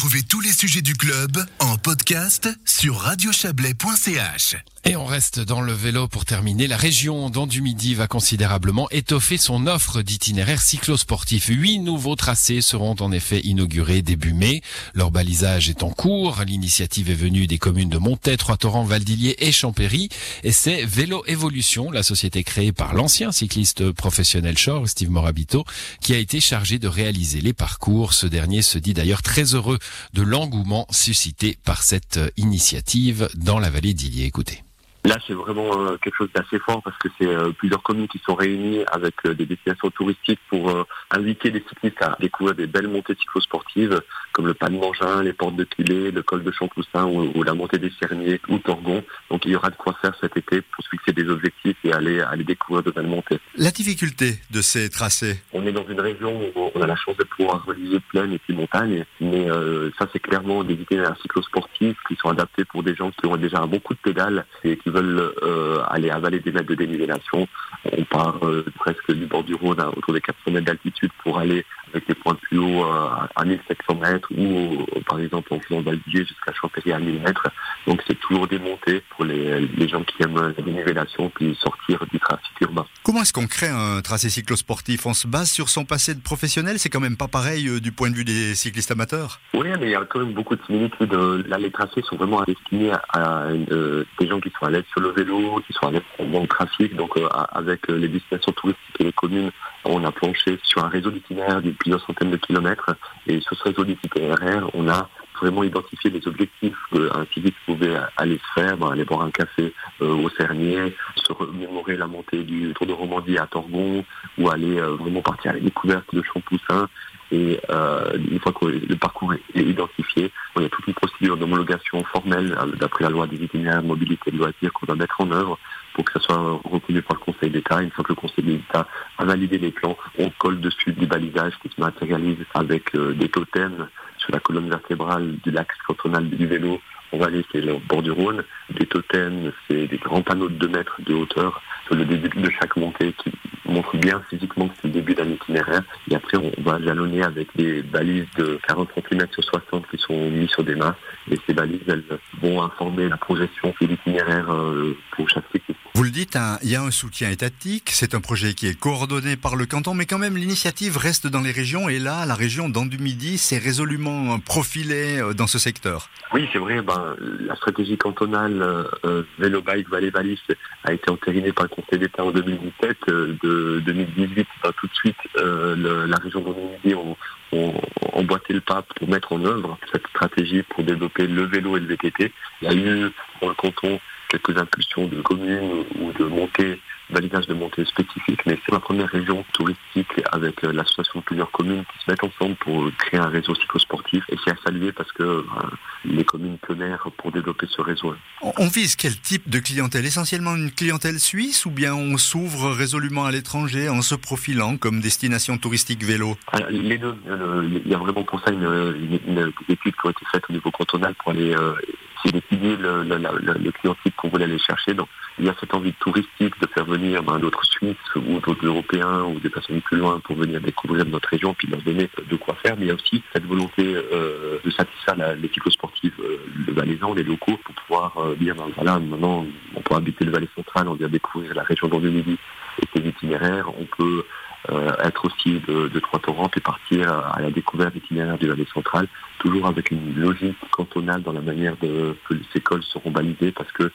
Retrouvez tous les sujets du club en podcast sur radiochablais.ch. Et on reste dans le vélo pour terminer. La région d'Andu-Midi va considérablement étoffer son offre d'itinéraires cyclosportifs. Huit nouveaux tracés seront en effet inaugurés début mai. Leur balisage est en cours. L'initiative est venue des communes de Montet, Trois-Torrents, Valdillier et Champéry. Et c'est Vélo Évolution, la société créée par l'ancien cycliste professionnel Shore, Steve Morabito, qui a été chargé de réaliser les parcours. Ce dernier se dit d'ailleurs très heureux de l'engouement suscité par cette initiative dans la vallée d'Illier. Écoutez. Là, c'est vraiment euh, quelque chose d'assez fort parce que c'est euh, plusieurs communes qui sont réunies avec euh, des destinations touristiques pour inviter les cyclistes à découvrir des belles montées cyclosportives comme le Pas de Mangin, les Portes de Quillet, le col de Champoussin ou, la montée des Cerniers ou Torgon. Donc il y aura de quoi faire cet été pour se fixer des objectifs et aller, aller découvrir de belles montées. La difficulté de ces tracés? On est dans une région où on a la chance de pouvoir relier plaine et puis montagne, mais ça c'est clairement des itinéraires cyclosportifs qui sont adaptés pour des gens qui ont déjà un bon coup de pédale et qui veulent euh, aller avaler des mètres de dénivellation. On part euh, presque du bord du Rhône à autour des 400 mètres d'altitude pour aller avec des points plus hauts euh, à 1700 mètres ou par exemple en faisant Valdier jusqu'à Champéry à 1000 mètres. Donc c'est toujours des montées pour les, les, gens qui aiment la dénivellation puis sortir du trafic urbain. Comment est-ce qu'on crée un tracé cyclosportif? On se base sur son passé de professionnel? C'est quand même pas pareil du point de vue des cyclistes amateurs? Oui, mais il y a quand même beaucoup de similitudes. Là, les tracés sont vraiment destinés à, des gens qui sont à l'aise sur le vélo, qui sont à l'aise dans le trafic. Donc euh, avec euh, les destinations touristiques et les communes, on a planché sur un réseau d'itinéraires plusieurs centaines de kilomètres. Et sur ce réseau d'itinéraires, on a vraiment identifié des objectifs qu'un cycliste pouvait aller se faire, aller boire un café euh, au Cernier, se remémorer la montée du Tour de Romandie à Torgon, ou aller vraiment partir à la découverte de Champoussin. Et euh, une fois que le parcours est identifié, il y a toute une procédure d'homologation formelle euh, d'après la loi des itinéraires mobilité de loisirs qu'on doit mettre en œuvre pour que ça soit reconnu par le Conseil d'État. Une fois que le Conseil d'État a validé les plans, on colle dessus des balisages qui se matérialisent avec euh, des totems sur la colonne vertébrale de l'axe cantonal du vélo on va aller, c'est le bord du Rhône. Des totems, c'est des grands panneaux de 2 mètres de hauteur sur le début de chaque montée montrent bien physiquement que c'est le début d'un itinéraire. Et après, on va jalonner avec des balises de 40 cm sur 60 qui sont mises sur des masses. Et ces balises, elles vont informer la projection de l'itinéraire euh, pour chaque cycliste. Vous le dites, hein, il y a un soutien étatique, c'est un projet qui est coordonné par le canton, mais quand même l'initiative reste dans les régions et là, la région d'Andu-Midi s'est résolument profilée euh, dans ce secteur. Oui, c'est vrai, ben, la stratégie cantonale euh, vélo bike Vallée Valis a été entérinée par le Conseil d'État en 2017. Euh, de 2018, ben, tout de suite, la région d'Andu-Midi ont, emboîté le pas pour mettre en œuvre cette stratégie pour développer le vélo et le VTT. Il y a eu dans le canton quelques impulsions de communes ou de montées, validage de montées spécifiques, mais c'est la première région touristique avec euh, l'association de plusieurs communes qui se mettent ensemble pour créer un réseau cyclosportif et c'est à saluer parce que euh, les communes pionnières pour développer ce réseau. On vise quel type de clientèle? Essentiellement une clientèle suisse ou bien on s'ouvre résolument à l'étranger en se profilant comme destination touristique vélo? Les deux. Il y a vraiment pour ça une, une, étude qui a été faite au niveau cantonal pour aller euh, c'est d'étudier le, le, le, le, client type qu'on voulait aller chercher. Donc, il y a cette envie touristique de faire venir ben, d'autres Suisses ou d'autres Européens ou des personnes plus loin pour venir découvrir notre région puis leur donner de quoi faire. Mais il y a aussi cette volonté euh, de satisfaire l'équipe sportive, euh, le Valaisan, les locaux, pour pouvoir euh, dire, ben, voilà, maintenant, on peut habiter le Valais central, on vient découvrir la région d'Andie-Midi et ses itinéraires. On peut euh, être aussi de, de Trois-Torrents et partir à la découverte itinéraire du Valais central, toujours avec une logique cantonale dans la manière de, que les écoles seront validées parce que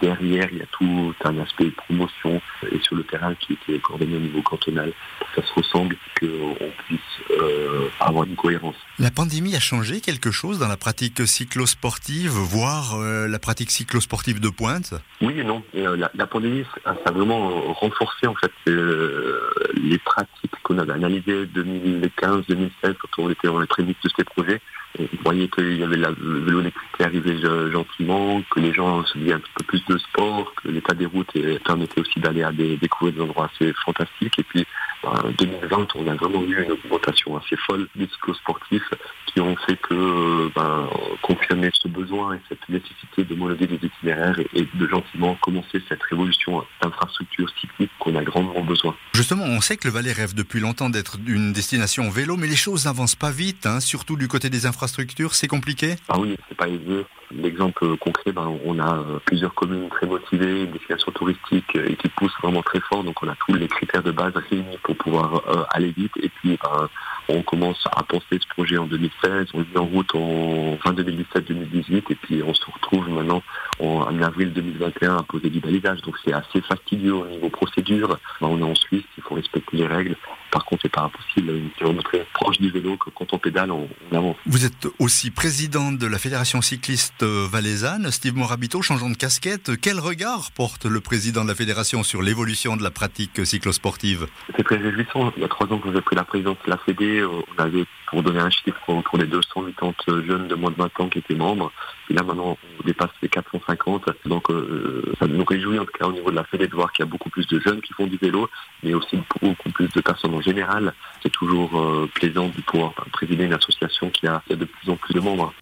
derrière, il y a tout un aspect de promotion et sur le terrain qui, est coordonné au niveau cantonal pour que ça se ressemble, qu'on puisse euh, avoir une cohérence. La pandémie a changé quelque chose dans la pratique cyclosportive, voire euh, la pratique cyclosportive de pointe? Oui et non. Euh, la, la, pandémie, ça a vraiment renforcé en fait les pratiques qu'on avait analysées 2015-2016 quand on était dans les prémices de ces projets on voyait qu'il y avait la, vélo électrique qui arrivait gentiment, que les gens se disaient un peu plus de sport, que l'état des routes permettait aussi d'aller à des, découvrir des endroits assez fantastiques. Et puis, en 2020, on a vraiment eu une augmentation assez folle des cyclosportifs qui ont fait que ben, confirmer ce besoin et cette nécessité de monodier des itinéraires et, de gentiment commencer cette révolution d'infrastructures cycliques qu'on a grandement besoin. Justement, on sait que le Valais rêve depuis longtemps d'être une destination vélo, mais les choses n'avancent pas vite, hein, surtout du côté des infrastructures. C'est compliqué Ah oui, c'est pas aisé. L'exemple concret, ben, on a euh, plusieurs communes très motivées, une destination touristique euh, et qui pousse vraiment très fort. Donc on a tous les critères de base réunis pour pouvoir euh, aller vite. Et puis ben, on commence à penser ce projet en 2016, on le met en route en fin 2017-2018 et puis on se retrouve maintenant en, avril 2021 à poser du balisage. Donc c'est assez fastidieux au niveau procédure. On est en Suisse, il faut respecter les règles. Par contre, c'est pas impossible. On est très proche du vélo que quand on pédale, on, avance. Vous êtes aussi président de la Fédération cycliste valaisanne, Steve Morabito, changeant de casquette. Quel regard porte le président de la Fédération sur l'évolution de la pratique cyclosportive? C'est très réjouissant. Il y a trois ans que j'ai pris la présidence de la Fédé, euh, on avait, pour donner un chiffre, autour des 280 jeunes de moins de 20 ans qui étaient membres. Et là, maintenant, on dépasse les 450. Donc, euh, ça nous réjouit, en tout cas, au niveau de la Fédé, de voir qu'il y a beaucoup plus de jeunes qui font du vélo, mais aussi beaucoup plus de personnes en général. C'est toujours euh, plaisant de pouvoir présider une association qui a, de plus en plus de membres.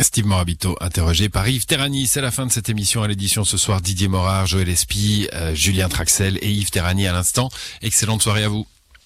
Steve Morabito, interrogé par Yves Terrani. C'est la fin de cette émission à l'édition ce soir. Didier Morard, Joël Espy, euh, Julien Traxel et Yves Terrani à l'instant. Excellente soirée à vous.